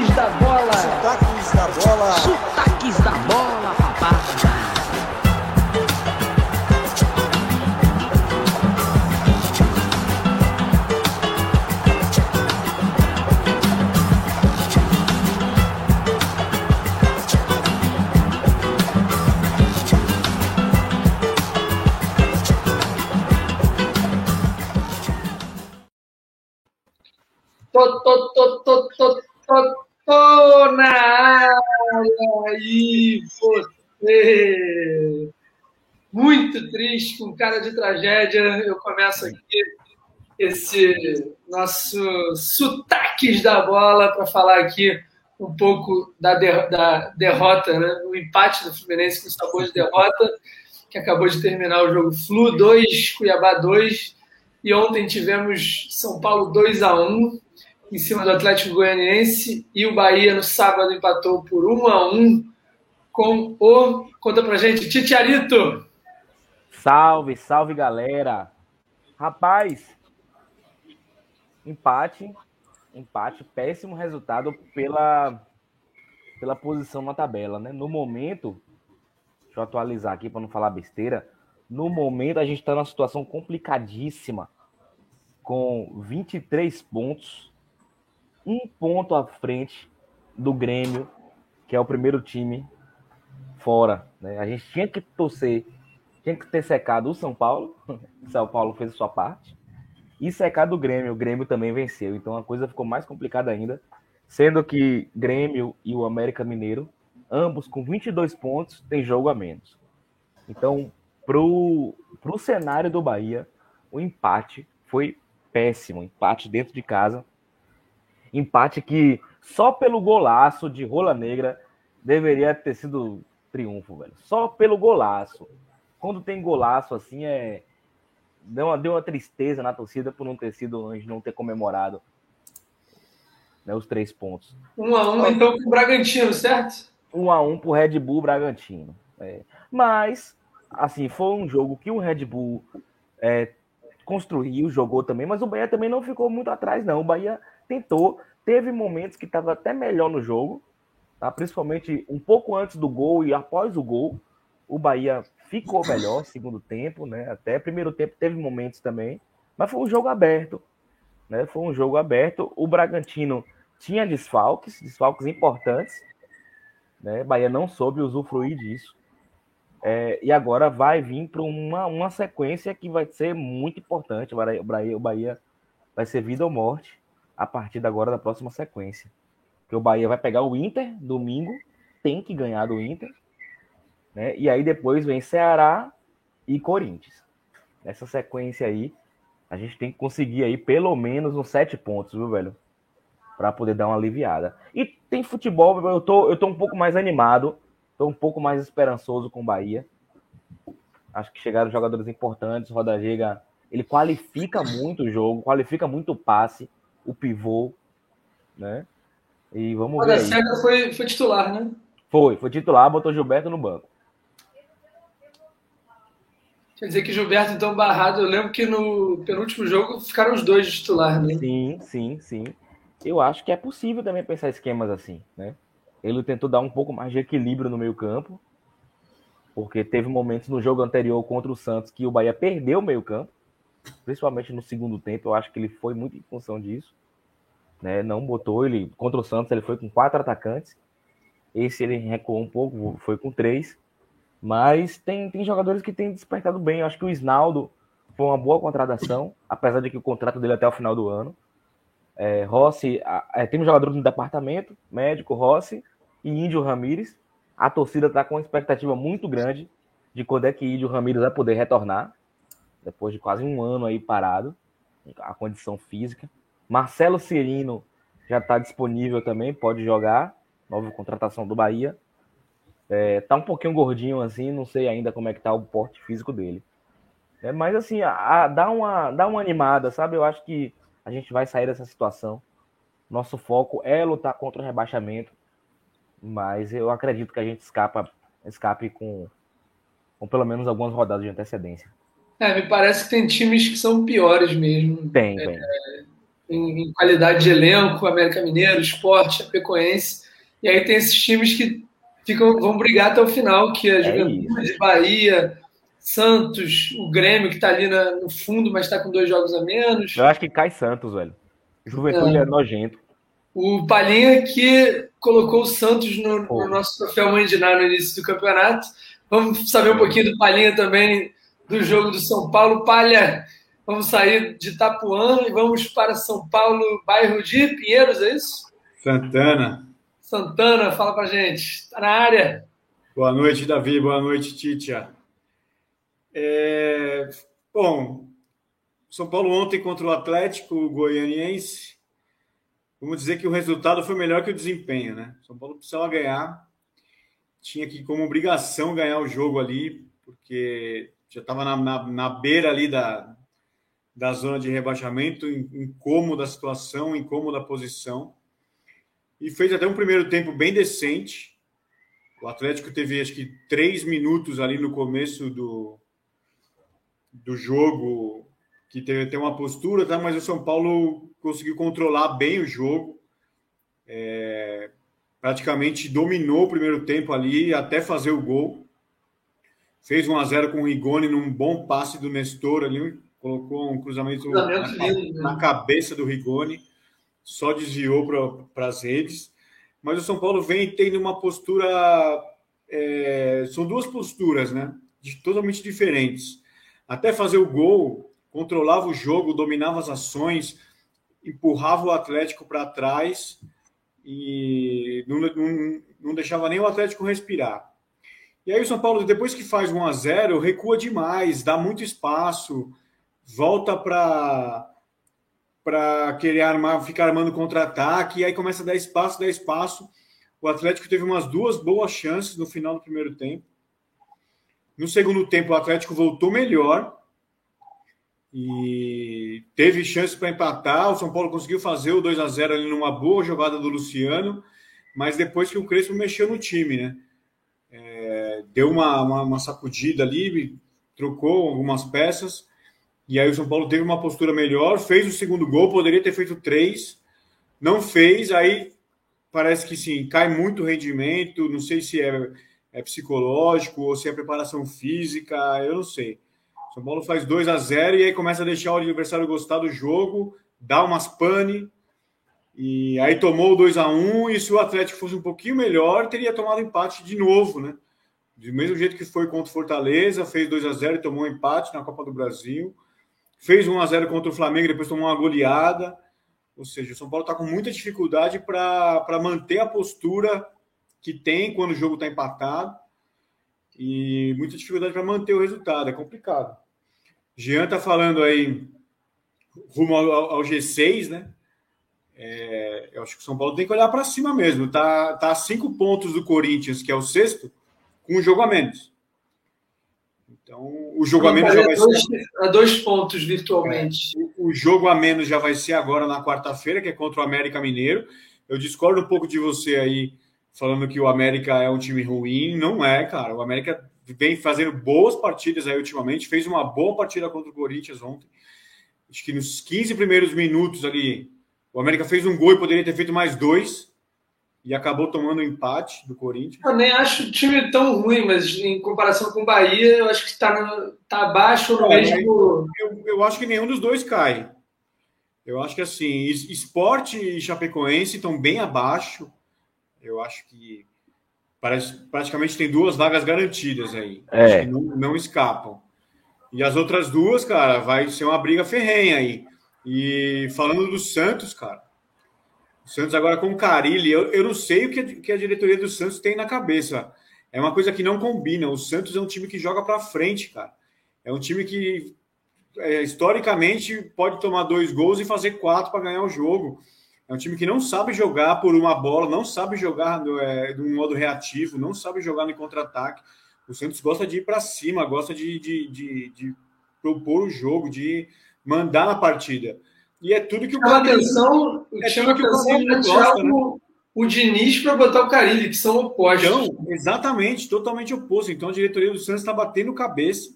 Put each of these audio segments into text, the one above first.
Sotaques da bola. Sotaques da bola. Sotaques da bola, Triste, com cara de tragédia. Eu começo aqui esse nosso sotaques da bola para falar aqui um pouco da, der, da derrota, né? o empate do Fluminense com sabor de derrota, que acabou de terminar o jogo Flu 2, Cuiabá 2, e ontem tivemos São Paulo 2 a 1 em cima do Atlético Goianiense e o Bahia no sábado empatou por 1 a 1 com o conta pra gente Titiarito. Salve, salve galera. Rapaz, empate, empate, péssimo resultado pela pela posição na tabela, né? No momento, deixa eu atualizar aqui para não falar besteira. No momento a gente está numa situação complicadíssima com 23 pontos um ponto à frente do Grêmio, que é o primeiro time fora. Né? A gente tinha que torcer, tinha que ter secado o São Paulo, o São Paulo fez a sua parte, e secado o Grêmio, o Grêmio também venceu. Então a coisa ficou mais complicada ainda, sendo que Grêmio e o América Mineiro, ambos com 22 pontos, têm jogo a menos. Então, pro, pro cenário do Bahia, o empate foi péssimo, empate dentro de casa Empate que só pelo golaço de Rola Negra deveria ter sido triunfo, velho. Só pelo golaço. Quando tem golaço assim, é. Deu uma, deu uma tristeza na torcida por não ter sido antes, não ter comemorado né, os três pontos. Um a um, então, com o Bragantino, certo? Um a um pro Red Bull Bragantino. É. Mas, assim, foi um jogo que o Red Bull é, construiu, jogou também, mas o Bahia também não ficou muito atrás, não. O Bahia tentou, teve momentos que estava até melhor no jogo, tá? principalmente um pouco antes do gol e após o gol, o Bahia ficou melhor segundo tempo, né? Até primeiro tempo teve momentos também, mas foi um jogo aberto, né? Foi um jogo aberto. O Bragantino tinha desfalques, desfalques importantes, né? Bahia não soube usufruir disso. É, e agora vai vir para uma, uma sequência que vai ser muito importante. O Bahia, o Bahia vai ser vida ou morte a partir agora da próxima sequência. Que o Bahia vai pegar o Inter domingo, tem que ganhar do Inter, né? E aí depois vem Ceará e Corinthians. Nessa sequência aí, a gente tem que conseguir aí pelo menos uns sete pontos, viu, velho? Para poder dar uma aliviada. E tem futebol, eu tô, eu tô um pouco mais animado, tô um pouco mais esperançoso com o Bahia. Acho que chegaram jogadores importantes, Roda Giga, ele qualifica muito o jogo, qualifica muito o passe o pivô, né? E vamos Olha, ver. Aí. Foi, foi titular, né? Foi, foi titular, botou Gilberto no banco. Quer dizer que Gilberto, então, barrado. Eu lembro que no penúltimo jogo ficaram os dois de titular, né? Sim, sim, sim. Eu acho que é possível também pensar esquemas assim, né? Ele tentou dar um pouco mais de equilíbrio no meio-campo, porque teve momentos no jogo anterior contra o Santos que o Bahia perdeu o meio-campo principalmente no segundo tempo, eu acho que ele foi muito em função disso. Né? Não botou ele contra o Santos, ele foi com quatro atacantes. Esse ele recuou um pouco, foi com três. Mas tem, tem jogadores que têm despertado bem. Eu acho que o Isnaldo foi uma boa contratação, apesar de que o contrato dele é até o final do ano. É, Rossi, é, tem um jogador no departamento, médico Rossi e Índio Ramírez. A torcida está com uma expectativa muito grande de quando é que Índio Ramírez vai poder retornar depois de quase um ano aí parado, a condição física. Marcelo Cirino já está disponível também, pode jogar, nova contratação do Bahia. É, tá um pouquinho gordinho assim, não sei ainda como é que tá o porte físico dele. É, mas assim, a, a, dá, uma, dá uma animada, sabe? Eu acho que a gente vai sair dessa situação. Nosso foco é lutar contra o rebaixamento, mas eu acredito que a gente escapa, escape com, com pelo menos algumas rodadas de antecedência. É, me parece que tem times que são piores mesmo. Tem, é, tem. em, em qualidade de elenco, América Mineiro, Esporte, Chapecoense. E aí tem esses times que ficam, vão brigar até o final, que é a Juventude, é Bahia, Santos, o Grêmio, que está ali na, no fundo, mas está com dois jogos a menos. Eu acho que cai Santos, velho. Juventude é, é nojento. O Palhinha que colocou o Santos no, no nosso troféu Mandiná no início do campeonato. Vamos saber um pouquinho do Palhinha também, do jogo do São Paulo. Palha, vamos sair de Itapuã e vamos para São Paulo, bairro de Pinheiros, é isso? Santana. Santana, fala pra gente. Está na área. Boa noite, Davi. Boa noite, Titia. É... Bom, São Paulo ontem contra o Atlético Goianiense. Vamos dizer que o resultado foi melhor que o desempenho, né? São Paulo precisava ganhar. Tinha que, como obrigação, ganhar o jogo ali, porque já estava na, na, na, beira ali da, da zona de rebaixamento, incômoda a situação, incômoda a posição. E fez até um primeiro tempo bem decente. O Atlético teve, acho que, três minutos ali no começo do, do jogo que teve até uma postura, tá? mas o São Paulo conseguiu controlar bem o jogo. É, praticamente dominou o primeiro tempo ali até fazer o gol. Fez 1 a 0 com o Rigoni num bom passe do Nestor ali, colocou um cruzamento, na, lindo, na, né? cabeça do Rigoni, só desviou para as redes. Mas o São Paulo vem tendo uma postura. É, são duas posturas, né? De, totalmente diferentes até fazer o gol, controlava o jogo, dominava as ações, empurrava o Atlético para trás e não, não, não, deixava nem o Atlético respirar. E aí o São Paulo, depois que faz 1 a 0 recua demais, dá muito espaço, volta para para querer armar, ficar armando contra-ataque, e aí começa a dar espaço, dar espaço. O Atlético teve umas duas boas chances no final do primeiro tempo. No segundo tempo, o Atlético voltou melhor e teve chance para empatar. O São Paulo conseguiu fazer o 2 a 0 ali numa boa jogada do Luciano, mas depois que o Crespo mexeu no time, né? É, deu uma, uma, uma, sacudida ali, trocou algumas peças, e aí o São Paulo teve uma postura melhor, fez o segundo gol, poderia ter feito três, não fez, aí parece que sim, cai muito o rendimento, não sei se é é psicológico ou se é preparação física, eu não sei. São Paulo faz 2 a 0 e aí começa a deixar o adversário gostar do jogo, dá umas pane, e aí tomou o 2 a 1 e se o Atlético fosse um pouquinho melhor, teria tomado empate de novo, né? Do mesmo jeito que foi contra o Fortaleza, fez 2 a 0 e tomou um empate na Copa do Brasil. Fez 1 a 0 contra o Flamengo, depois tomou uma goleada. Ou seja, o São Paulo está com muita dificuldade para manter a postura que tem quando o jogo está empatado e muita dificuldade para manter o resultado, é complicado. Jean está falando aí rumo ao, ao G6, né? É, eu acho que o São Paulo tem que olhar para cima mesmo. Tá, tá a cinco pontos do Corinthians, que é o sexto, com um jogo a menos. Então, o jogo a menos já vai dois, ser. A dois pontos virtualmente. É, o jogo a menos já vai ser agora na quarta-feira, que é contra o América Mineiro. Eu discordo um pouco de você aí falando que o América é um time ruim. Não é, cara. O América vem fazendo boas partidas aí ultimamente. Fez uma boa partida contra o Corinthians ontem. Acho que nos 15 primeiros minutos ali, o América fez um gol e poderia ter feito mais dois. E acabou tomando um empate do Corinthians. Eu nem acho o time tão ruim, mas em comparação com o Bahia, eu acho que está tá abaixo no mesmo. Eu, eu acho que nenhum dos dois cai. Eu acho que assim, esporte e Chapecoense estão bem abaixo. Eu acho que parece, praticamente tem duas vagas garantidas aí. É. não, não escapam. E as outras duas, cara, vai ser uma briga ferrenha aí. E falando do Santos, cara, o Santos agora com o Carilli, eu, eu não sei o que a, que a diretoria do Santos tem na cabeça. É uma coisa que não combina. O Santos é um time que joga para frente, cara. É um time que é, historicamente pode tomar dois gols e fazer quatro para ganhar o jogo. É um time que não sabe jogar por uma bola, não sabe jogar no, é, de um modo reativo, não sabe jogar no contra-ataque. O Santos gosta de ir para cima, gosta de, de, de, de, propor o jogo, de mandar na partida. E é tudo que o chama atenção, é chama que atenção o gosta, né? o, o Diniz para botar o Carilli, que são opostos. Então, exatamente, totalmente oposto. Então a diretoria do Santos está batendo cabeça.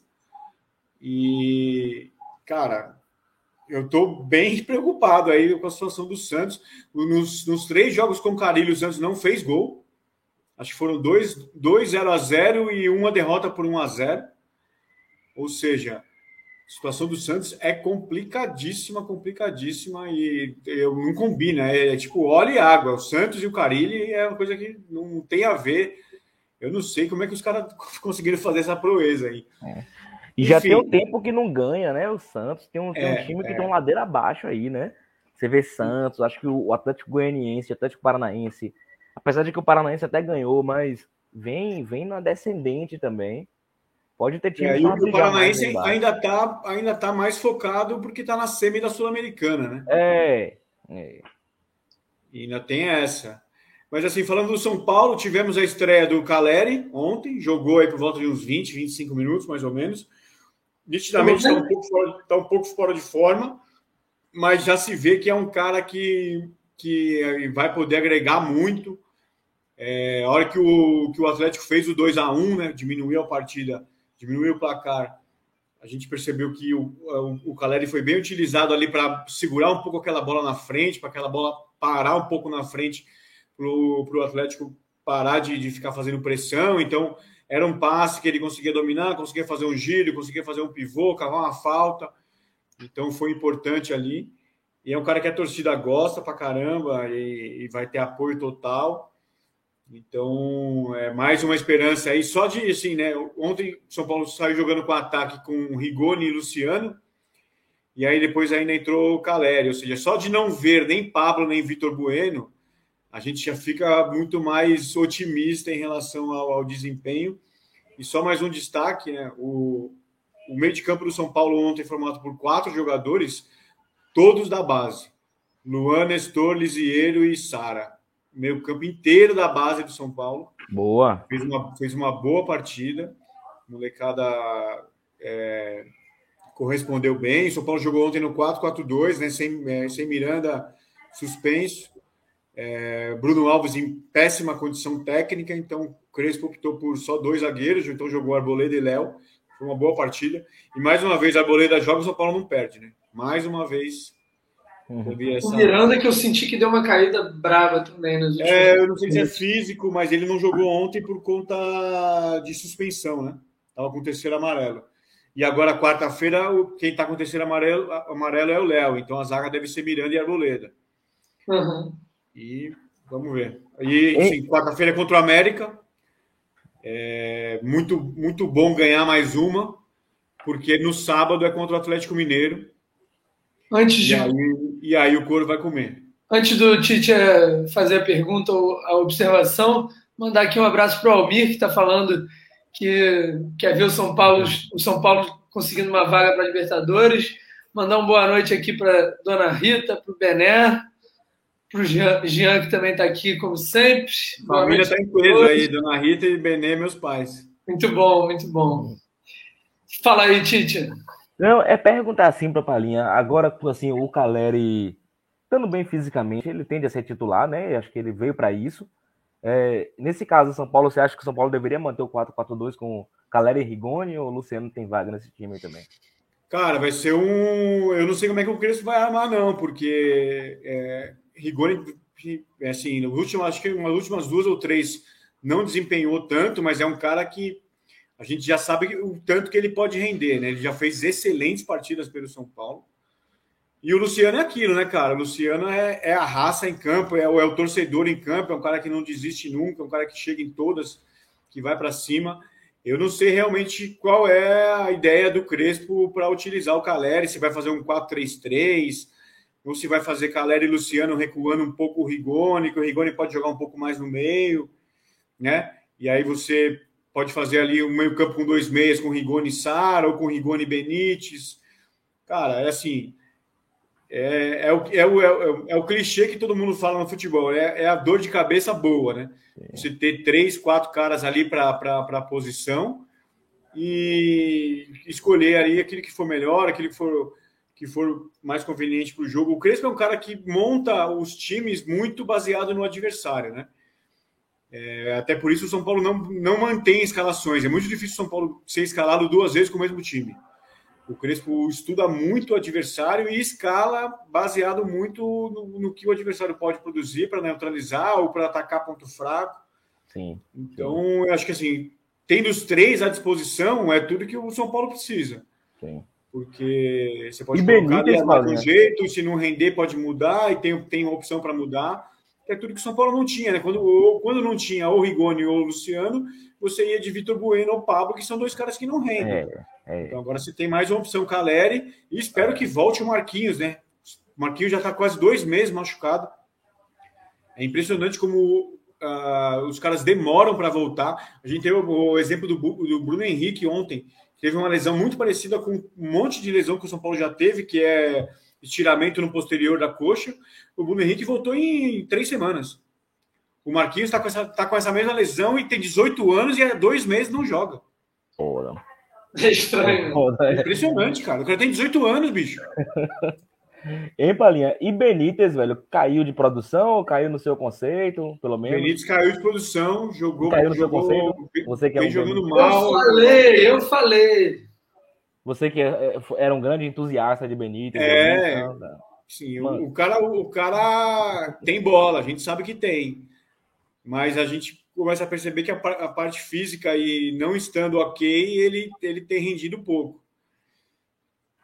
E, cara, eu estou bem preocupado aí com a situação do Santos. Nos, nos três jogos com o Carilho, o Santos não fez gol. Acho que foram dois, dois 0 a 0 e uma derrota por 1 a 0 Ou seja, a situação do Santos é complicadíssima, complicadíssima e eu não combina. É, é tipo óleo e água. O Santos e o Carilli é uma coisa que não tem a ver. Eu não sei como é que os caras conseguiram fazer essa proeza aí. É. E Enfim, já tem um tempo que não ganha, né? O Santos tem um, tem é, um time que é. tem uma ladeira abaixo aí, né? Você vê Santos, acho que o Atlético Goianiense, o Atlético Paranaense, apesar de que o Paranaense até ganhou, mas vem, vem na descendente também. Pode ter time. É, e o Paranaense ainda está ainda tá mais focado porque está na semi da Sul-Americana, né? É, é. E ainda tem essa. Mas assim, falando do São Paulo, tivemos a estreia do Caleri ontem, jogou aí por volta de uns 20, 25 minutos, mais ou menos. Nitidamente está um, pouco fora, tá um pouco fora de forma, mas já se vê que é um cara que, que vai poder agregar muito. É, a hora que o, que o Atlético fez o 2 a 1 né, diminuiu a partida diminuiu o placar, a gente percebeu que o, o, o Caleri foi bem utilizado ali para segurar um pouco aquela bola na frente, para aquela bola parar um pouco na frente para o Atlético parar de, de ficar fazendo pressão. Então, era um passe que ele conseguia dominar, conseguia fazer um giro, conseguia fazer um pivô, cavar uma falta. Então, foi importante ali. E é um cara que a torcida gosta pra caramba e, e vai ter apoio total. Então, é mais uma esperança aí. Só de, assim, né? Ontem São Paulo saiu jogando com ataque com Rigoni e Luciano. E aí depois ainda entrou o Caleri. Ou seja, só de não ver nem Pablo nem Vitor Bueno, a gente já fica muito mais otimista em relação ao, ao desempenho. E só mais um destaque, né? O, o meio de campo do São Paulo ontem formado por quatro jogadores, todos da base. Luan, Nestor, Lisieiro e Sara meio campo inteiro da base do São Paulo. Boa. Fez uma, fez uma boa partida. Molecada é, correspondeu bem. O São Paulo jogou ontem no 4-4-2, né? Sem, é, sem Miranda suspenso. É, Bruno Alves em péssima condição técnica, então Crespo optou por só dois zagueiros, então jogou Arboleda e Léo. Foi uma boa partida. E mais uma vez, Arboleda joga, o São Paulo não perde, né? Mais uma vez. O Miranda que eu senti que deu uma caída brava também nos últimos É, eu não sei se é físico, mas ele não jogou ontem por conta de suspensão, né? Tava com o terceiro amarelo. E agora, quarta-feira, quem está com o terceiro amarelo, amarelo é o Léo. Então a zaga deve ser Miranda e Arboleda. Uhum. E vamos ver. E quarta-feira é contra o América. É muito, muito bom ganhar mais uma, porque no sábado é contra o Atlético Mineiro. Antes de... aí, e aí o couro vai comer. Antes do Tite eh, fazer a pergunta ou a observação, mandar aqui um abraço para o Almir, que está falando que quer ver o São Paulo, o São Paulo conseguindo uma vaga para a Libertadores. Mandar uma boa noite aqui para Dona Rita, para o Bené, para o Jean, Jean, que também está aqui, como sempre. A família está em peso aí, Dona Rita e Bené, meus pais. Muito bom, muito bom. Fala aí, Tite. Não, é perguntar assim para Palinha. Agora, assim, o Caleri, estando bem fisicamente, ele tende a ser titular, né? Acho que ele veio para isso. É, nesse caso, São Paulo, você acha que o São Paulo deveria manter o 4-4-2 com Caleri e Rigoni ou o Luciano tem vaga nesse time também? Cara, vai ser um. Eu não sei como é que o Crespo vai armar, não, porque é, Rigoni, é assim, no último, acho que nas últimas duas ou três não desempenhou tanto, mas é um cara que a gente já sabe o tanto que ele pode render, né? Ele já fez excelentes partidas pelo São Paulo. E o Luciano é aquilo, né, cara? O Luciano é, é a raça em campo, é o, é o torcedor em campo, é um cara que não desiste nunca, é um cara que chega em todas, que vai para cima. Eu não sei realmente qual é a ideia do Crespo para utilizar o Caleri, se vai fazer um 4-3-3, ou se vai fazer Caleri e Luciano recuando um pouco o Rigoni, que o Rigoni pode jogar um pouco mais no meio, né? E aí você pode fazer ali um meio campo com dois meias, com Rigoni Sara ou com Rigoni Benítez. Cara, é assim, é, é, o, é, o, é, o, é o clichê que todo mundo fala no futebol, é, é a dor de cabeça boa, né? Você ter três, quatro caras ali para a posição e escolher ali aquele que for melhor, aquele que for, que for mais conveniente para o jogo. O Crespo é um cara que monta os times muito baseado no adversário, né? É, até por isso o São Paulo não, não mantém escalações. É muito difícil o São Paulo ser escalado duas vezes com o mesmo time. O Crespo estuda muito o adversário e escala baseado muito no, no que o adversário pode produzir para neutralizar ou para atacar ponto fraco. Sim. Então, eu acho que assim, tendo os três à disposição, é tudo que o São Paulo precisa. Sim. Porque você pode E colocar de um Paulinho? jeito, se não render, pode mudar, e tem, tem uma opção para mudar. Que é tudo que o São Paulo não tinha, né? Quando, ou- quando não tinha ou Rigoni ou Luciano, você ia de Vitor Bueno ou Pablo, que são dois caras que não rendem. É, é. Então agora você tem mais uma opção, Caleri, e espero que volte o Marquinhos, né? O Marquinhos já está quase dois meses machucado. É impressionante como ah, os caras demoram para voltar. A gente teve o, o exemplo do, do Bruno Henrique ontem, que teve uma lesão muito parecida com um monte de lesão que o São Paulo já teve, que é estiramento no posterior da coxa. O Bruno Henrique voltou em três semanas. O Marquinhos está com, essa- tá com essa mesma lesão e tem 18 anos e há dois meses não joga. Foda. É estranho. Foda, é. Impressionante, cara. O cara tem 18 anos, bicho. Hein, Palinha? E Benítez, velho, caiu de produção ou caiu no seu conceito, pelo menos? Benítez caiu de posição, jogou, Caiu no seu jogou conceito? vem- Você que é um jogando Benítez. Eu mal. falei, eu falei. Você que é- era um grande entusiasta de Benítez. É. Sim, o, Mano. o cara, o cara tem bola, a gente sabe que tem. Mas a gente começa a perceber que a, a parte física e não estando ok, ele, ele tem rendido pouco.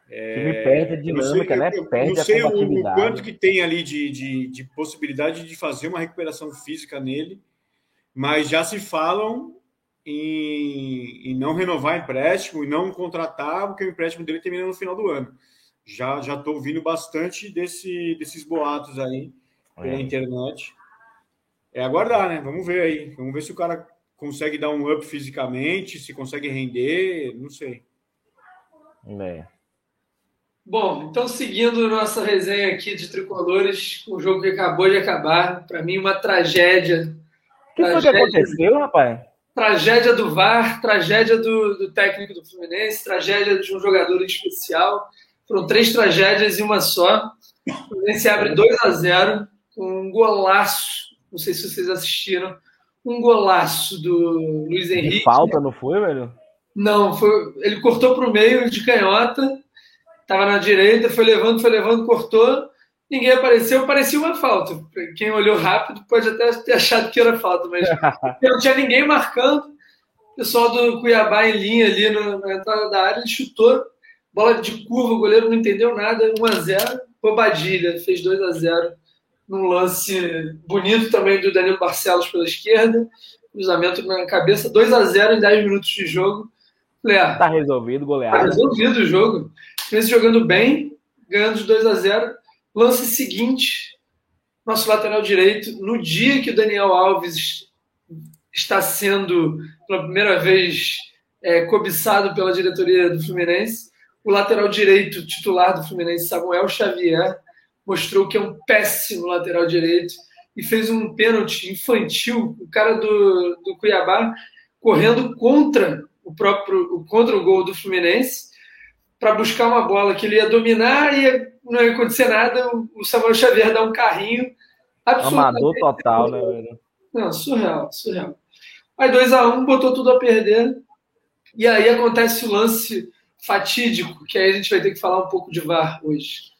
O time perde a Eu não sei, dinâmica, né? eu- Perde não a sei o, o combatividade. quanto que tem ali de, de, de possibilidade de fazer uma recuperação física nele, mas já se falam em, em não renovar empréstimo e não contratar, porque o empréstimo dele termina no final do ano. Já já estou ouvindo bastante desse, desses boatos aí pela É. internet. É aguardar, né? Vamos ver aí. Vamos ver se o cara consegue dar um up fisicamente, se consegue render, não sei. É. Bom, então seguindo nossa resenha aqui de tricolores, o jogo que acabou de acabar, para mim uma tragédia. O que foi que Tragédia. aconteceu, rapaz? Tragédia do VAR, tragédia do, do técnico do Fluminense, tragédia de um jogador especial. Foram três tragédias em uma só. O Fluminense abre 2 a 0 com um golaço. Não sei se vocês assistiram. Um golaço do Luiz Henrique. falta, não foi, velho? Não, foi, ele cortou para o meio de canhota, estava na direita, foi levando, foi levando, cortou, ninguém apareceu, parecia uma falta. Quem olhou rápido pode até ter achado que era falta, mas não tinha ninguém marcando. O pessoal do Cuiabá em linha ali na entrada da área, ele chutou, bola de curva, o goleiro não entendeu nada, 1 a 0 Bobadilha fez 2 a 0 num lance bonito também do Danilo Barcelos pela esquerda, cruzamento na cabeça, 2 a 0 em 10 minutos de jogo. Falei, ah, Tá resolvido, Tá goleada. resolvido o jogo. Fluminense jogando bem, ganhando de 2 a 0 Lance seguinte, nosso lateral direito, no dia que o Daniel Alves está sendo, pela primeira vez, é, cobiçado pela diretoria do Fluminense, o lateral direito titular do Fluminense, Samuel Xavier, mostrou que é um péssimo lateral direito e fez um pênalti infantil, o cara do, do Cuiabá correndo contra o próprio contra o gol do Fluminense para buscar uma bola que ele ia dominar e não ia acontecer nada. O Samuel Xavier dá um carrinho Amador total, né, velho? Não, surreal, surreal. Aí 2x1, um, botou tudo a perder. E aí acontece o lance fatídico, que aí a gente vai ter que falar um pouco de VAR hoje.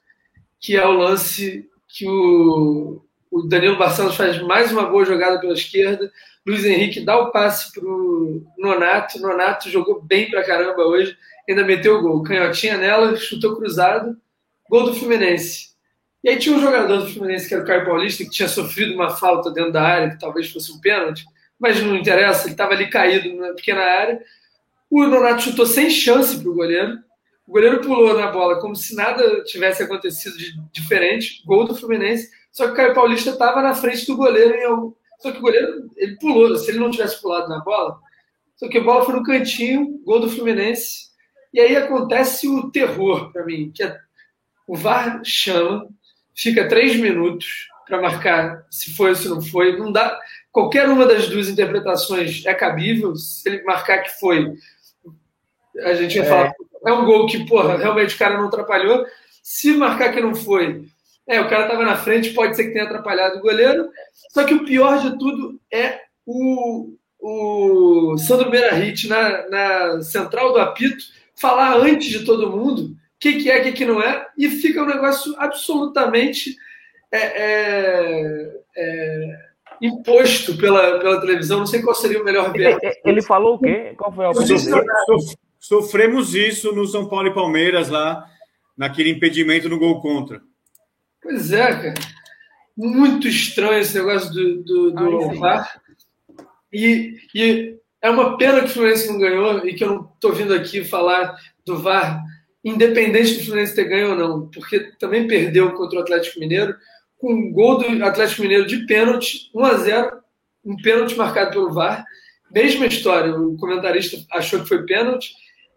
Que é o lance que o, o Danilo Barcelos faz mais uma boa jogada pela esquerda. Luiz Henrique dá o passe pro Nonato. Nonato jogou bem pra caramba hoje. Ainda meteu o gol. Canhotinha nela, chutou cruzado. Gol do Fluminense. E aí tinha um jogador do Fluminense, que era o Caio Paulista, que tinha sofrido uma falta dentro da área, que talvez fosse um pênalti, mas não interessa, ele estava ali caído na pequena área. O Nonato chutou sem chance para o goleiro. O goleiro pulou na bola como se nada tivesse acontecido de diferente. Gol do Fluminense. Só que o Caio Paulista estava na frente do goleiro. Em algum... Só que o goleiro ele pulou. Se ele não tivesse pulado na bola, só que a bola foi no cantinho. Gol do Fluminense. E aí acontece o terror para mim, que é o VAR chama, fica três minutos para marcar se foi ou se não foi. Não dá. Qualquer uma das duas interpretações é cabível. Se ele marcar que foi, a gente vai É. falar. É um gol que, porra, realmente o cara não atrapalhou. Se marcar que não foi, é, o cara estava na frente, pode ser que tenha atrapalhado o goleiro. Só que o pior de tudo é o, o Sandro Meirahit na, na central do apito falar antes de todo mundo o que, que é, o que, que não é, e fica um negócio absolutamente é, é, é, imposto pela, pela televisão. Não sei qual seria o melhor verbo. Ele falou o quê? Qual foi a opinião Sofremos isso no São Paulo e Palmeiras lá, naquele impedimento no gol contra. Pois é, cara. Muito estranho esse negócio do, do, do VAR. E, e é uma pena que o Fluminense não ganhou e que eu não estou vindo aqui falar do VAR, independente do Fluminense ter ganho ou não, porque também perdeu contra o Atlético Mineiro, com um gol do Atlético Mineiro de pênalti, 1 a 0 um pênalti marcado pelo VAR. Mesma história, o comentarista achou que foi pênalti,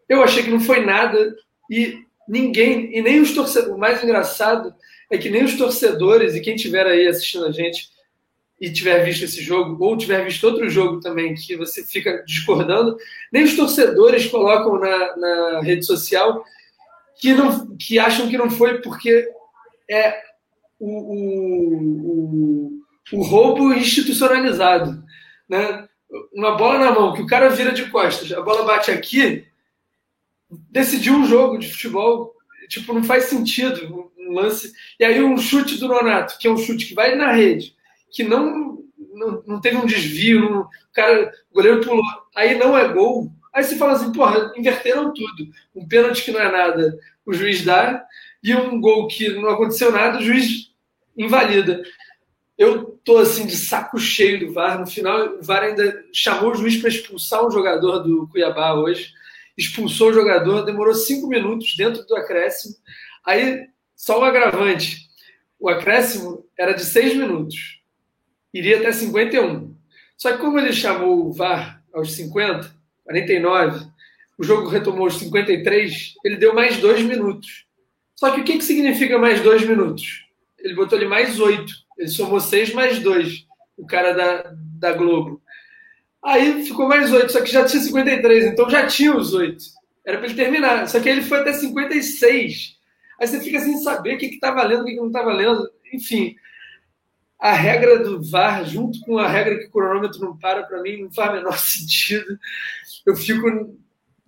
eu achei que não foi nada e ninguém, e nem os torcedores, o mais engraçado é que nem os torcedores e quem tiver aí assistindo a gente e tiver visto esse jogo, ou tiver visto outro jogo também que você fica discordando, nem os torcedores colocam na, na rede social que, não, que acham que não foi porque é o, o, o, o roubo institucionalizado. Né? Uma bola na mão, que o cara vira de costas, a bola bate aqui, decidiu um jogo de futebol, tipo, não faz sentido um lance. E aí um chute do Nonato, que é um chute que vai na rede, que não não, não teve um desvio, não, o cara, o goleiro pulou, aí não é gol. Aí você fala assim, porra, inverteram tudo. Um pênalti que não é nada, o juiz dá, e um gol que não aconteceu nada, o juiz invalida. Eu tô assim de saco cheio do VAR. No final, o VAR ainda chamou o juiz para expulsar um jogador do Cuiabá hoje expulsou o jogador, demorou cinco minutos dentro do acréscimo. Aí, só o agravante: o acréscimo era de seis minutos, iria até 51. Só que, como ele chamou o VAR aos 50, 49, o jogo retomou aos 53, ele deu mais dois minutos. Só que o que, que significa mais dois minutos? Ele botou ali mais oito. Ele somou seis mais dois, o cara da, da Globo. Aí ficou mais 8, só que já tinha 53, então já tinha os 8. Era para ele terminar. Só que ele foi até 56. Aí você fica sem saber o que está valendo, o que, que não está valendo. Enfim, a regra do VAR, junto com a regra que o cronômetro não para, para mim não faz o menor sentido. Eu fico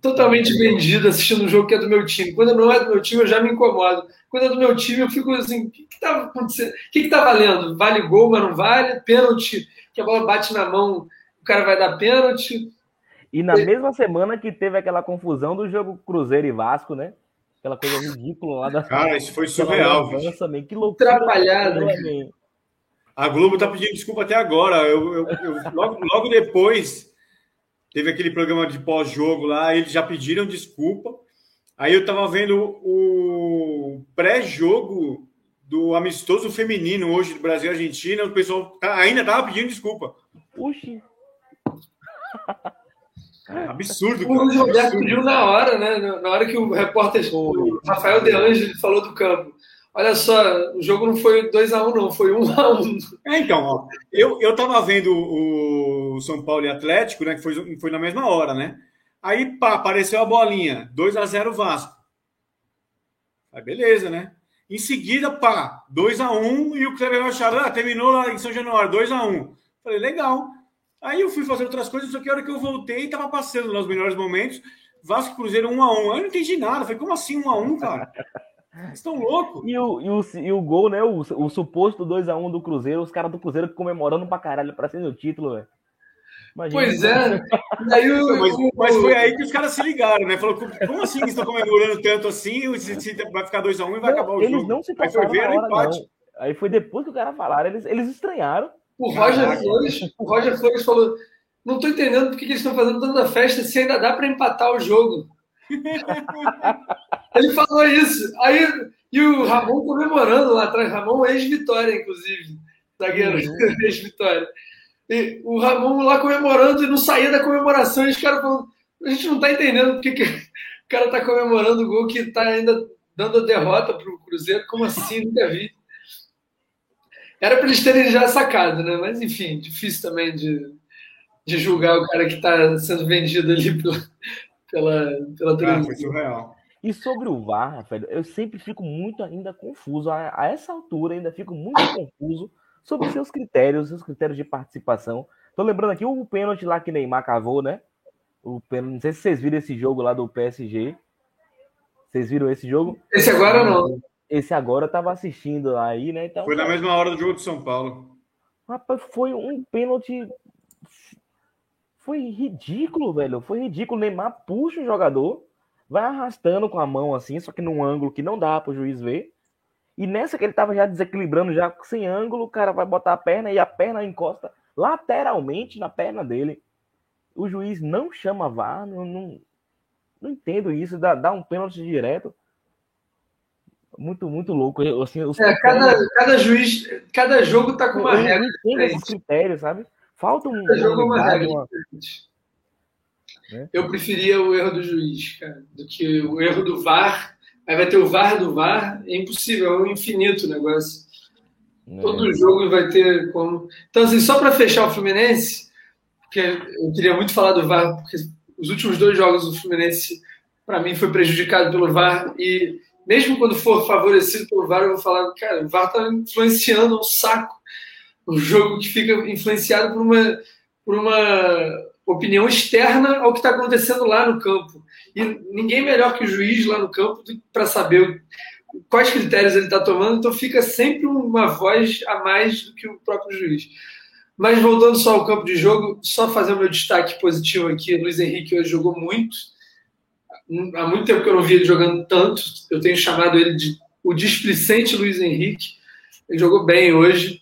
totalmente vendido assistindo um jogo que é do meu time. Quando não é do meu time, eu já me incomodo. Quando é do meu time, eu fico assim: o que está acontecendo? O que está valendo? Vale gol, mas não vale? Pênalti, que a bola bate na mão cara vai dar pênalti. E na e... mesma semana que teve aquela confusão do jogo Cruzeiro e Vasco, né? Aquela coisa ridícula lá da. Cara, isso foi surreal. Também. Que loucura. Atrapalhada. A Globo tá pedindo desculpa até agora. Eu, eu, eu logo, logo depois teve aquele programa de pós-jogo lá, eles já pediram desculpa. Aí eu tava vendo o pré-jogo do amistoso feminino hoje do Brasil e Argentina, o pessoal tá, ainda tava pedindo desculpa. Puxa. Absurdo, cara. O Luiz Roberto pediu na hora, né? Na hora que o repórter, o Rafael De Angeli, falou do campo. Olha só, o jogo não foi 2x1, um, não, foi 1x1. Um é, então, ó, eu, eu tava vendo o São Paulo e Atlético, né? Que foi, foi na mesma hora, né? Aí, pá, apareceu a bolinha, 2x0 Vasco. Aí, beleza, né? Em seguida, pá, 2x1 e o Cleber Machado, ah, terminou lá em São Januário, 2x1. Falei, legal. Aí eu fui fazer outras coisas, só que a hora que eu voltei, estava passando nos melhores momentos. Vasco Cruzeiro 1 a 1 Eu não entendi nada. Falei, como assim 1 a 1 cara? Estão loucos. E o, e, o, e o gol, né? O, o suposto 2x1 do Cruzeiro, os caras do Cruzeiro comemorando pra caralho pra ser o título, velho. Pois é. Aí o, mas, mas, foi aí que os caras se ligaram, né? Falou, como assim eles estão comemorando tanto assim? Vai ficar 2x1 e vai não, acabar o eles jogo. Eles não se passaram aí foi ver, empate. Não. Aí foi depois que o cara falaram, eles, eles estranharam. O Roger, Flores, o Roger Flores falou: não estou entendendo por que eles estão fazendo tanta festa se ainda dá para empatar o jogo. Ele falou isso. Aí, e o Ramon comemorando lá atrás. Ramon ex-vitória, inclusive. Zagueiro, uhum. ex-vitória. E o Ramon lá comemorando e não saía da comemoração. E os caras falando: a gente não está entendendo por que, o cara está comemorando o gol que está ainda dando a derrota para o Cruzeiro. Como assim? Nunca vi. Era para eles terem já sacado, né? Mas enfim, difícil também de, de julgar o cara que está sendo vendido ali pela, pela, pela ah, televisão. Ah, foi surreal. E sobre o VAR, Rafael, eu sempre fico muito ainda confuso. A, a, essa altura ainda fico muito confuso sobre seus critérios, seus critérios de participação. Tô lembrando aqui o pênalti lá que Neymar cavou, né? O pênalti, não sei se vocês viram esse jogo lá do PSG. Vocês viram esse jogo? Esse agora não. Esse agora eu tava assistindo aí, né? Então, Foi na mesma hora do jogo de São Paulo. Rapaz, foi um pênalti. Foi ridículo, velho. Foi ridículo. O Neymar puxa o jogador, vai arrastando com a mão assim, só que num ângulo que não dá pro juiz ver. E nessa que ele tava já desequilibrando, já sem ângulo, o cara vai botar a perna e a perna encosta lateralmente na perna dele. O juiz não chama VAR, não, não, não entendo isso, dá, dá um pênalti direto. Muito, muito louco. Eu, Assim, os É, cada, cada juiz, cada jogo tá com uma eu regra. entendo esses diferente. critérios, sabe? Falta um. Cada jogo é uma regra uma-. Né? Eu preferia o erro do juiz, cara, do que o erro do VAR. Aí vai ter o VAR do VAR, é impossível, é um infinito o negócio. né? Todo jogo vai ter como. Então, assim, só para fechar o Fluminense, porque eu queria muito falar do VAR, porque os últimos dois jogos do Fluminense, para mim, foi prejudicado pelo VAR. E mesmo quando for favorecido pelo VAR, eu vou falar, cara, o VAR tá influenciando um saco. Um jogo que fica influenciado por uma, por uma opinião externa ao que está acontecendo lá no campo. E ninguém melhor que o juiz lá no campo para saber quais critérios ele está tomando, então fica sempre uma voz a mais do que o próprio juiz. Mas voltando só ao campo de jogo, só fazer o meu destaque positivo aqui, Luiz Henrique hoje jogou muito. Há muito tempo que eu não vi ele jogando tanto. Eu tenho chamado ele de o displicente Luiz Henrique. Ele jogou bem hoje.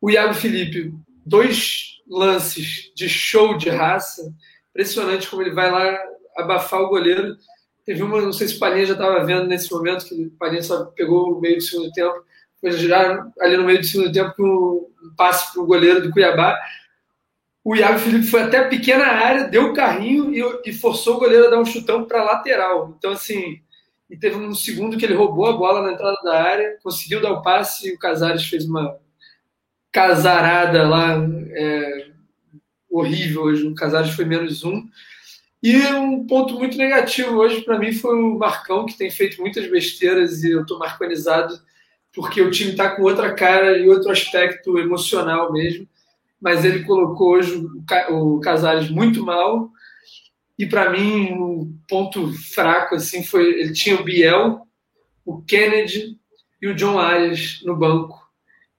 O Iago Felipe, dois lances de show de raça. Impressionante como ele vai lá abafar o goleiro. Teve uma, não sei se o Palhinha já estava vendo nesse momento, que o Palhinha só pegou o meio do segundo tempo. Foi já ali no meio do segundo tempo um, um passe para o goleiro do Cuiabá. O Iago Felipe foi até a pequena área, deu o carrinho e, e forçou o goleiro a dar um chutão para lateral. Então, assim, e teve um segundo que ele roubou a bola na entrada da área, conseguiu dar o passe e o Casares fez uma casarada lá é, horrível hoje. O Casares foi menos um. E um ponto muito negativo hoje para mim foi o Marcão, que tem feito muitas besteiras e eu estou marcanizado porque o time está com outra cara e outro aspecto emocional mesmo. Mas ele colocou hoje o Ca- o Casares muito mal. E para mim, um ponto fraco assim foi ele tinha o Biel, o Kennedy e o John Arias no banco.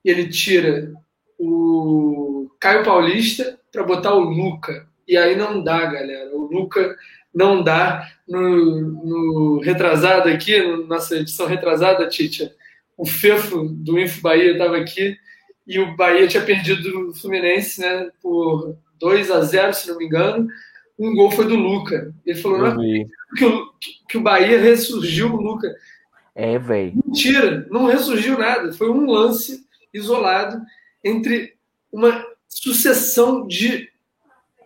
E ele tira o Caio Paulista para botar o Luca. E aí não dá, galera. O Luca não dá. No, no retrasado aqui, na nossa edição retrasada, Titia, o Fefo do Info Bahia estava aqui e o Bahia tinha perdido do Fluminense né, por 2 a 0 se não me engano. Um gol foi do Luca. Ele falou não é que, o, que o Bahia ressurgiu o Luca. É, velho. Mentira, não ressurgiu nada. Foi um lance isolado entre uma sucessão de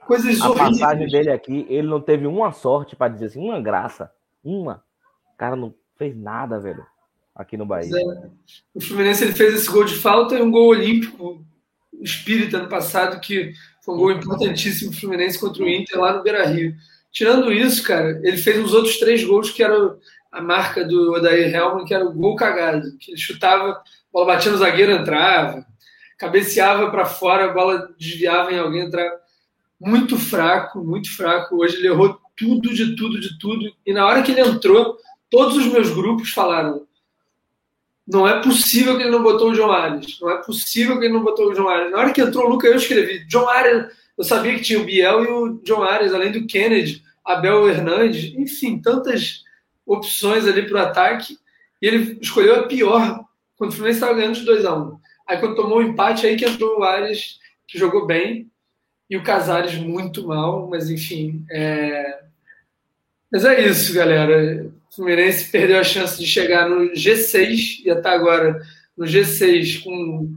coisas A passagem horríveis. dele aqui, ele não teve uma sorte pra dizer assim, uma graça. Uma. O cara não fez nada, velho. Aqui no Bahia. É. O Fluminense ele fez esse gol de falta e um gol olímpico espírita ano passado, que foi um gol importantíssimo do Fluminense contra o Inter lá no Beira Rio. Tirando isso, cara, ele fez os outros três gols que eram a marca do Odair Helman, que era o gol cagado. Que ele chutava, a bola batia no zagueiro, entrava. Cabeceava para fora, a bola desviava em alguém, entrava. Muito fraco, muito fraco. Hoje ele errou tudo, de tudo, de tudo. E na hora que ele entrou, todos os meus grupos falaram: não é possível que ele não botou o João Arias. Não é possível que ele não botou o João Arias. Na hora que entrou o Lucas, eu escrevi John Arias. Eu sabia que tinha o Biel e o John Arias, além do Kennedy, Abel Hernandes, enfim, tantas opções ali para o ataque. E ele escolheu a pior quando o Fluminense estava ganhando de 2 a 1 um. Aí quando tomou o empate, aí que entrou o Arias, que jogou bem, e o Casares muito mal, mas enfim. É... Mas é isso, galera. O Fluminense perdeu a chance de chegar no G6 e até agora no G6 com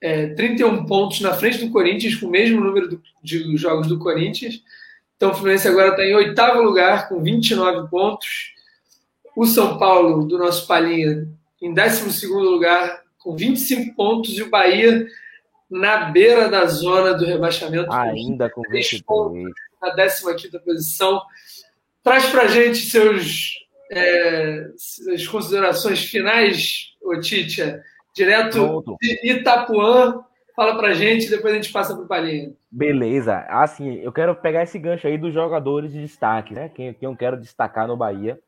é, 31 pontos na frente do Corinthians, com o mesmo número do, de jogos do Corinthians. Então o Fluminense agora está em oitavo lugar com 29 pontos. O São Paulo, do nosso Palinha, em 12 lugar com 25 pontos. E o Bahia na beira da zona do rebaixamento. Ainda com 23. Na 15 posição. Traz para gente seus é, as considerações finais, ô Titia, direto Pronto. de Itapuã. Fala pra gente, depois a gente passa pro Palhinha. Beleza. Assim, eu quero pegar esse gancho aí dos jogadores de destaque, né? Quem, quem eu quero destacar no Bahia.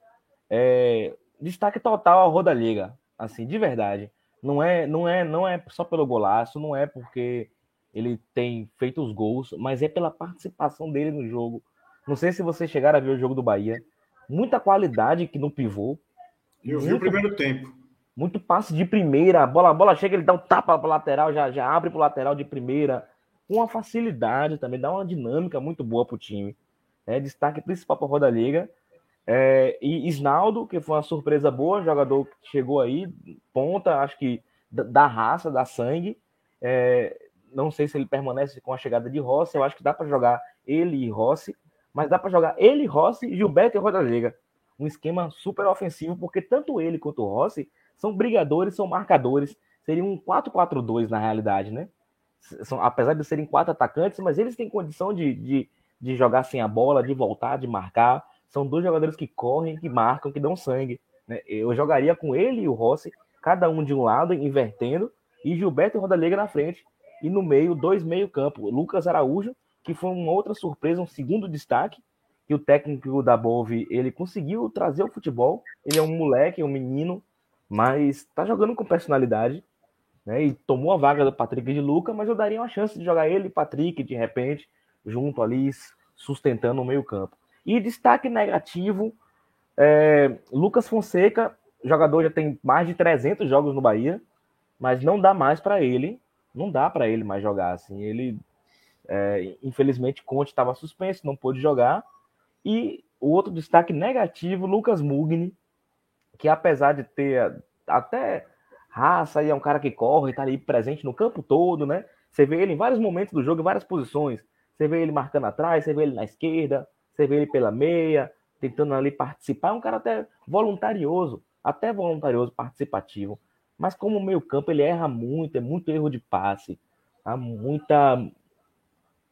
É, destaque total ao Roda Liga, assim, de verdade. Não é, não é, não é só pelo golaço, não é porque ele tem feito os gols, mas é pela participação dele no jogo. Não sei se vocês chegaram a ver o jogo do Bahia. Muita qualidade que no pivô. Eu vi o primeiro tempo. Muito passe de primeira. A bola, a bola chega, ele dá um tapa para lateral, já, já abre para o lateral de primeira. Com uma facilidade também, dá uma dinâmica muito boa para o time. É, destaque principal para a Roda Liga. É, e Isnaldo, que foi uma surpresa boa, jogador que chegou aí, ponta, acho que da raça, da sangue. É, não sei se ele permanece com a chegada de Rossi, eu acho que dá para jogar ele e Rossi, mas dá para jogar ele, Rossi, Gilberto e Rodallega. Um esquema super ofensivo, porque tanto ele quanto o Rossi são brigadores, são marcadores. Seria um 4-4-2 na realidade, né? São, apesar de serem quatro atacantes, mas eles têm condição de, de, de jogar sem a bola, de voltar, de marcar. São dois jogadores que correm, que marcam, que dão sangue. Né? Eu jogaria com ele e o Rossi, cada um de um lado, invertendo, e Gilberto e Rodalega na frente. E no meio, dois meio-campo. Lucas Araújo, que foi uma outra surpresa, um segundo destaque, que o técnico da Bove ele conseguiu trazer o futebol. Ele é um moleque, um menino, mas está jogando com personalidade. Né, e tomou a vaga do Patrick de Luca, mas eu daria uma chance de jogar ele e Patrick de repente, junto ali, sustentando o meio-campo. E destaque negativo: é, Lucas Fonseca, jogador já tem mais de 300 jogos no Bahia, mas não dá mais para ele não dá para ele mais jogar assim. Ele, é, infelizmente, Conte estava suspenso, não pôde jogar. E o outro destaque negativo, Lucas Mugni, que apesar de ter até raça e é um cara que corre, tá ali presente no campo todo, né? Você vê ele em vários momentos do jogo, em várias posições. Você vê ele marcando atrás, você vê ele na esquerda, você vê ele pela meia, tentando ali participar. É um cara até voluntarioso, até voluntarioso, participativo. Mas como meio campo ele erra muito, é muito erro de passe, há muita,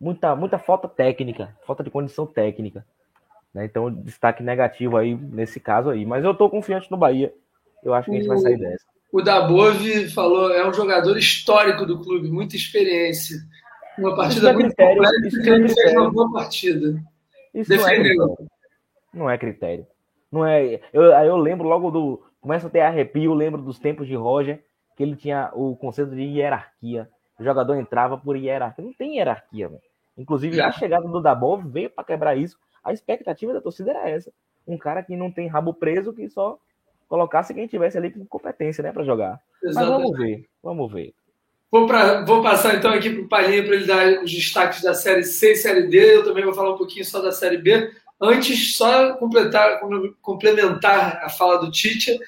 muita, muita falta técnica, falta de condição técnica. Né? Então, destaque negativo aí nesse caso aí. Mas eu estou confiante no Bahia. Eu acho que a gente vai sair dessa. O Dabove falou, é um jogador histórico do clube, muita experiência. Uma partida é muito critério, completa, isso é critério. uma boa partida. Isso não é critério. Não é critério. Não é. Eu, eu lembro logo do. Começa a ter arrepio, eu lembro dos tempos de Roger, que ele tinha o conceito de hierarquia. O jogador entrava por hierarquia. Não tem hierarquia, velho. Inclusive, Já. a chegada do Dabov veio para quebrar isso. A expectativa da torcida era essa. Um cara que não tem rabo preso, que só colocasse quem tivesse ali com competência, né, para jogar. Mas Exatamente. vamos ver, vamos ver. Vou, pra, vou passar então aqui para o Palhinha para ele dar os destaques da Série C e Série D. Eu também vou falar um pouquinho só da Série B. Antes, só completar, complementar a fala do Tite.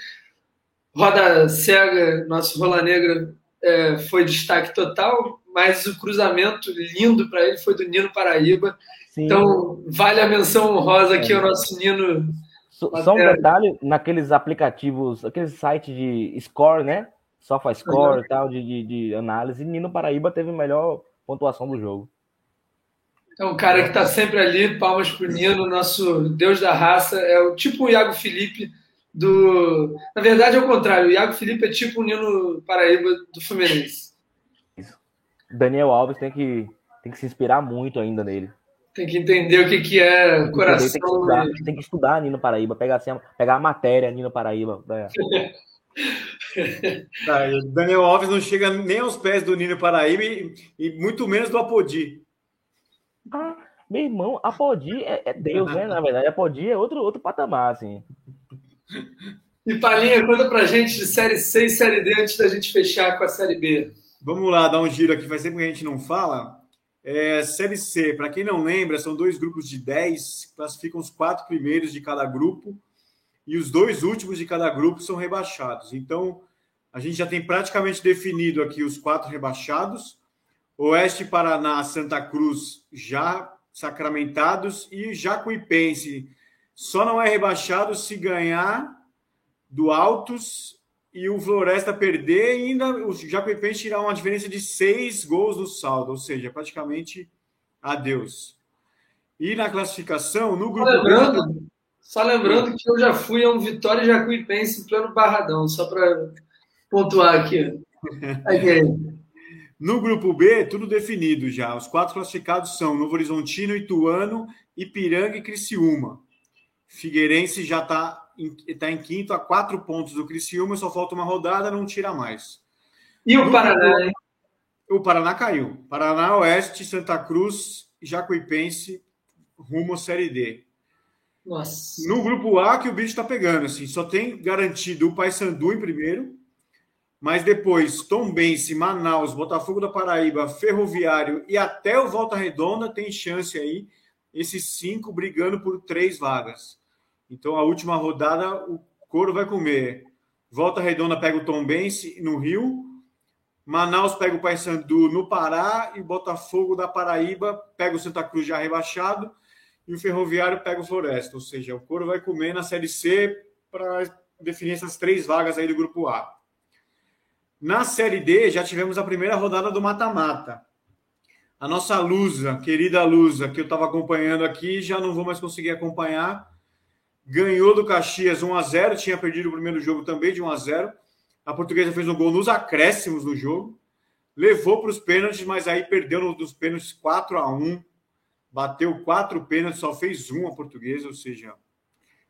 Roda cega, nosso Rola Negra é, foi destaque total, mas o cruzamento lindo para ele foi do Nino Paraíba. Sim. Então, vale a menção honrosa aqui ao nosso Nino. So- Só um detalhe, naqueles aplicativos, aqueles sites de score, né? SofaScore Uhum. e tal, de, de, de análise, Nino Paraíba teve a melhor pontuação do jogo. É um cara que está sempre ali, palmas pro Nino, nosso deus da raça. É o tipo o Iago Felipe do. Na verdade, é o contrário. O Iago Felipe é tipo o Nino Paraíba do Fluminense. Daniel Alves tem que, tem que se inspirar muito ainda nele. Tem que entender o que, que é Tem que, coração. estudar, tem que estudar Nino Paraíba, pegar, assim, pegar a matéria Nino Paraíba. né? Tá, o Daniel Alves não chega nem aos pés do Nino Paraíba e, e muito menos do Apodi. Ah, meu irmão, a Podi é, é Deus, né? Na verdade, a Podi é outro, outro patamar, assim. E Palinha, conta pra gente de Série C e Série D antes da gente fechar com a Série B. Vamos lá, dar um giro aqui, faz tempo que a gente não fala. É, série C, para quem não lembra, são dois grupos de 10, classificam os quatro primeiros de cada grupo e os dois últimos de cada grupo são rebaixados. Então, a gente já tem praticamente definido aqui os quatro rebaixados. Oeste Paraná, Santa Cruz já sacramentados e Jacuipense só não é rebaixado se ganhar do Altos e o Floresta perder e ainda o Jacuipense tirar uma diferença de seis gols no saldo, ou seja, praticamente adeus. E na classificação, no grupo lembrando, só lembrando que eu já fui a um Vitória Jacuipense em pleno Barradão, só para pontuar aqui. Aqui. no grupo B, tudo definido já. Os quatro classificados são Novo Horizontino, Ituano, Ipiranga e Criciúma. Figueirense já está está em quinto a quatro pontos do Criciúma, só falta uma rodada, não tira mais. E o Paraná, hein? O Paraná caiu. Paraná Oeste, Santa Cruz, Jacuipense, rumo à Série D. Nossa. No grupo A que o bicho está pegando, assim, só tem garantido o Paysandu em primeiro, mas depois Tombense, Manaus, Botafogo da Paraíba, Ferroviário e até o Volta Redonda tem chance aí, esses cinco brigando por três vagas. Então a última rodada o couro vai comer. Volta Redonda pega o Tombense no Rio, Manaus pega o Paysandu no Pará e Botafogo da Paraíba pega o Santa Cruz já rebaixado e o Ferroviário pega o Floresta. Ou seja, o Coro vai comer na Série C para definir essas três vagas aí do Grupo A. Na Série D, já tivemos a primeira rodada do mata-mata. A nossa Lusa, querida Lusa, que eu estava acompanhando aqui, já não vou mais conseguir acompanhar. Ganhou do Caxias 1 a 0 tinha perdido o primeiro jogo também de 1 a 0 A portuguesa fez um gol nos acréscimos do jogo. Levou para os pênaltis, mas aí perdeu nos pênaltis 4 a 1 bateu quatro pênaltis, só fez um a portuguesa, ou seja,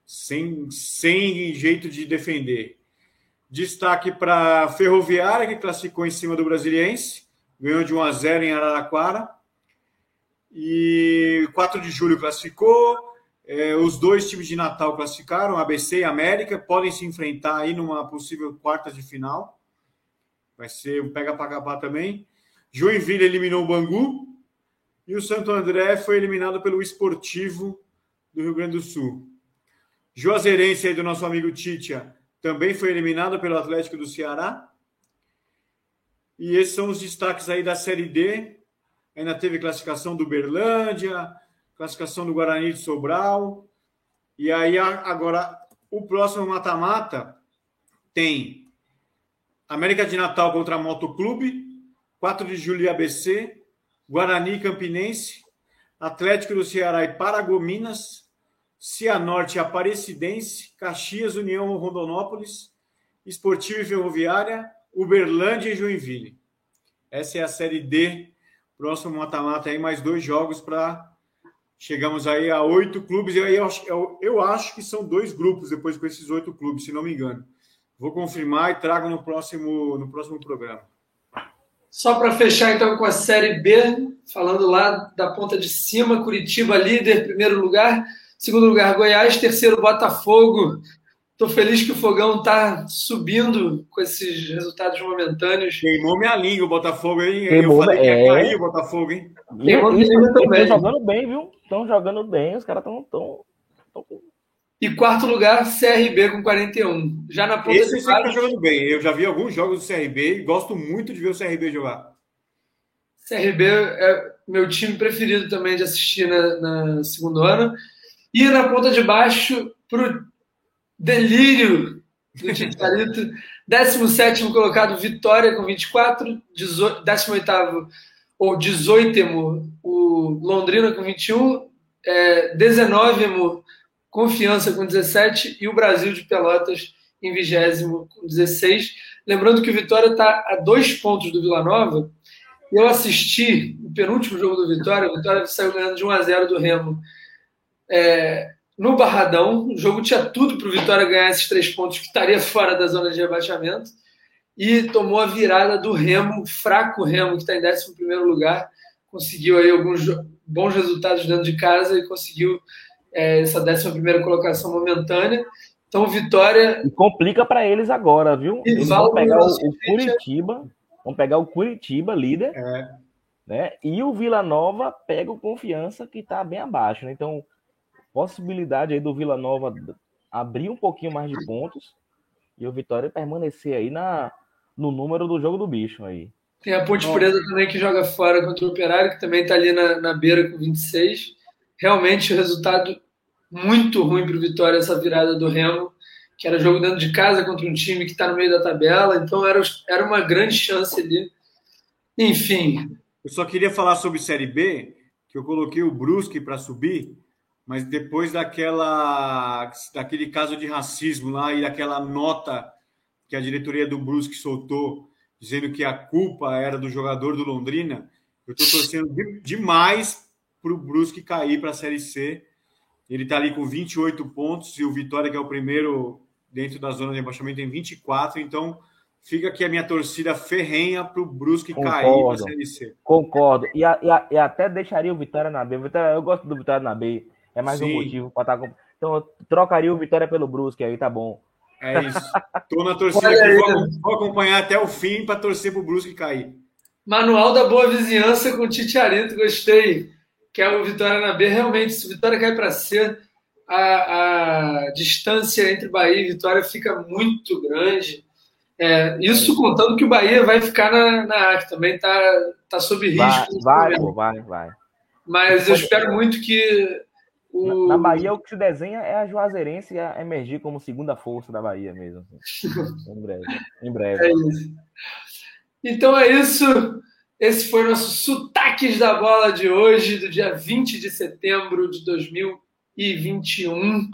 sem, sem jeito de defender. Destaque para Ferroviária, que classificou em cima do Brasiliense, ganhou de 1 a 0 em Araraquara. E 4 de julho classificou. É, os dois times de Natal classificaram, ABC e América, podem se enfrentar aí numa possível quarta de final. Vai ser um pega para também. Joinville eliminou o Bangu, e o Santo André foi eliminado pelo Esportivo do Rio Grande do Sul. Juazeirense aí do nosso amigo Titia também foi eliminado pelo Atlético do Ceará. E esses são os destaques aí da Série D. Ainda teve classificação do Berlândia, classificação do Guarani de Sobral. E aí agora o próximo mata-mata tem América de Natal contra Motoclube, 4 de julho ABC, Guarani Campinense, Atlético do Ceará e Paragominas, Cianorte Aparecidense, Caxias União Rondonópolis, Esportivo e Ferroviária, Uberlândia e Joinville. Essa é a Série D. Próximo mata-mata aí, mais dois jogos para. Chegamos aí a oito clubes. Eu, eu, eu, acho que são dois grupos depois com esses oito clubes, se não me engano. Vou confirmar e trago no próximo, no próximo programa. Só para fechar então com a Série B, falando lá da ponta de cima, Curitiba líder, primeiro lugar, segundo lugar Goiás, terceiro Botafogo. Estou feliz que o Fogão está subindo com esses resultados momentâneos. Queimou minha língua o Botafogo, hein? Queimou, Eu falei que ia é. cair o Botafogo, hein? Estão jogando bem, viu? Estão jogando bem, os caras estão tão, tão... E quarto lugar, CRB com 41. Já na ponta Esse de baixo, jogando bem. Eu já vi alguns jogos do CRB e gosto muito de ver o CRB jogar. CRB é meu time preferido também de assistir na, na segundo ano. E na ponta de baixo, pro delírio do Titiarito, 17 colocado Vitória com 24, 18, 18 ou 18 o Londrina com 21, é, 19 Confiança com 17 e o Brasil de Pelotas em 20 com 16. Lembrando que o Vitória está a dois pontos do Vila Nova. Eu assisti o penúltimo jogo do Vitória. O Vitória saiu ganhando de 1 a 0 do Remo é, no Barradão. O jogo tinha tudo para o Vitória ganhar esses três pontos, que estaria fora da zona de rebaixamento. E tomou a virada do Remo, fraco Remo, que está em 11 lugar. Conseguiu aí alguns bons resultados dentro de casa e conseguiu é, essa 11 colocação momentânea. Então, Vitória. E complica para eles agora, viu? Eles vão pegar o, o Curitiba, vão pegar o Curitiba, líder, É. né? E o Vila Nova pega o Confiança, que está bem abaixo, né? Então, possibilidade aí do Vila Nova abrir um pouquinho mais de pontos e o Vitória permanecer aí na, no número do jogo do bicho aí. Tem a Ponte Preta também que joga fora contra o Operário, que também está ali na, na beira com 26. Realmente o resultado muito ruim para o Vitória, essa virada do Remo, que era jogo dentro de casa contra um time que está no meio da tabela, então era, era uma grande chance ali. Enfim, Eu só queria falar sobre Série B, que eu coloquei o Brusque para subir, mas depois daquela daquele caso de racismo lá e daquela nota que a diretoria do Brusque soltou, dizendo que a culpa era do jogador do Londrina, eu estou torcendo de- demais para o Brusque cair para a Série C. Ele está ali com 28 pontos e o Vitória, que é o primeiro dentro da zona de rebaixamento, tem 24. Então, fica aqui a minha torcida ferrenha para o Brusque Concordo. cair na Série C. Concordo. E, a- e a- e até deixaria o Vitória na B. Vitória- eu gosto do Vitória na B. É mais um Sim. motivo para estar com. Então eu trocaria o Vitória pelo Brusque aí, tá bom. É isso. Tô na torcida aqui, vou, vou acompanhar até o fim para torcer para o Brusque cair. Manual da Boa Vizinhança com o Titiarito, gostei. Que é o Vitória na B. Realmente, se o Vitória cair para C, a, a distância entre Bahia e Vitória fica muito grande. É, isso contando que o Bahia vai ficar na, na A, que também está tá sob risco. Vai, vai, vai, vai. Mas eu espero muito que o. Na, na Bahia, o que se desenha é a Juazeirense a emergir como segunda força da Bahia mesmo. assim. Em breve. Em breve. É isso. Então é isso. Esse foi o nosso Sotaques da Bola de hoje, do dia 20 de setembro de 2021.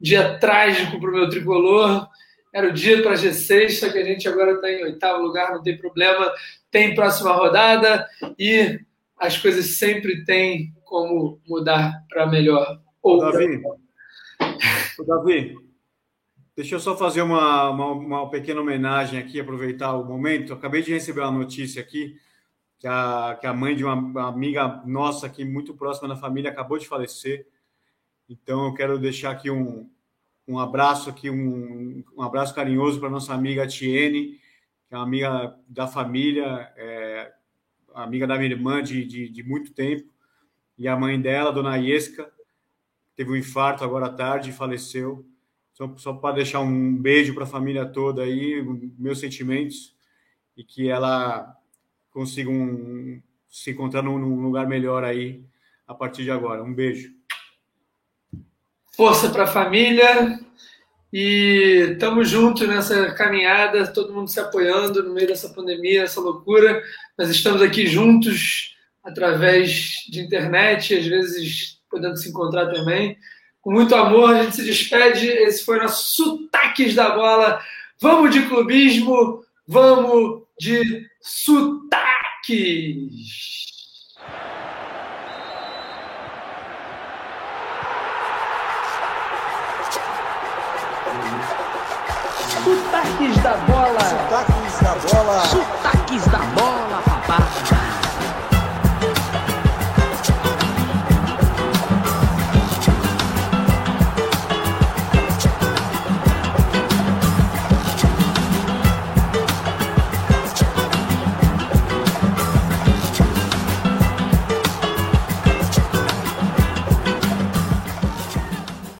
Dia trágico para o meu tricolor. Era o dia para G6, só que a gente agora está em oitavo lugar, não tem problema. Tem próxima rodada e as coisas sempre têm como mudar para melhor. Ou pra- Davi, Ô, Davi, deixa eu só fazer uma, uma, uma pequena homenagem aqui, aproveitar o momento. Acabei de receber uma notícia aqui que a, que a mãe de uma, amiga nossa aqui, muito próxima da família, acabou de falecer. Então eu quero deixar aqui um, um abraço aqui, um, um abraço carinhoso para nossa amiga Tiene, que é uma amiga da família, é, amiga da minha irmã de, de, de muito tempo, e a mãe dela, dona Iesca, teve um infarto agora à tarde e faleceu. Só, só para deixar um beijo para a família toda aí, meus sentimentos, e que ela consiga um, se encontrar num, num lugar melhor aí a partir de agora. Um beijo. força para a família e estamos juntos nessa caminhada, todo mundo se apoiando no meio dessa pandemia, essa loucura. Nós estamos aqui juntos através de internet, às vezes podendo se encontrar também. Com muito amor, a gente se despede. Esse foi nosso Sotaques da Bola. Vamos de clubismo, vamos de sotaques! Sotaques da bola. Sotaques da bola. Sotaques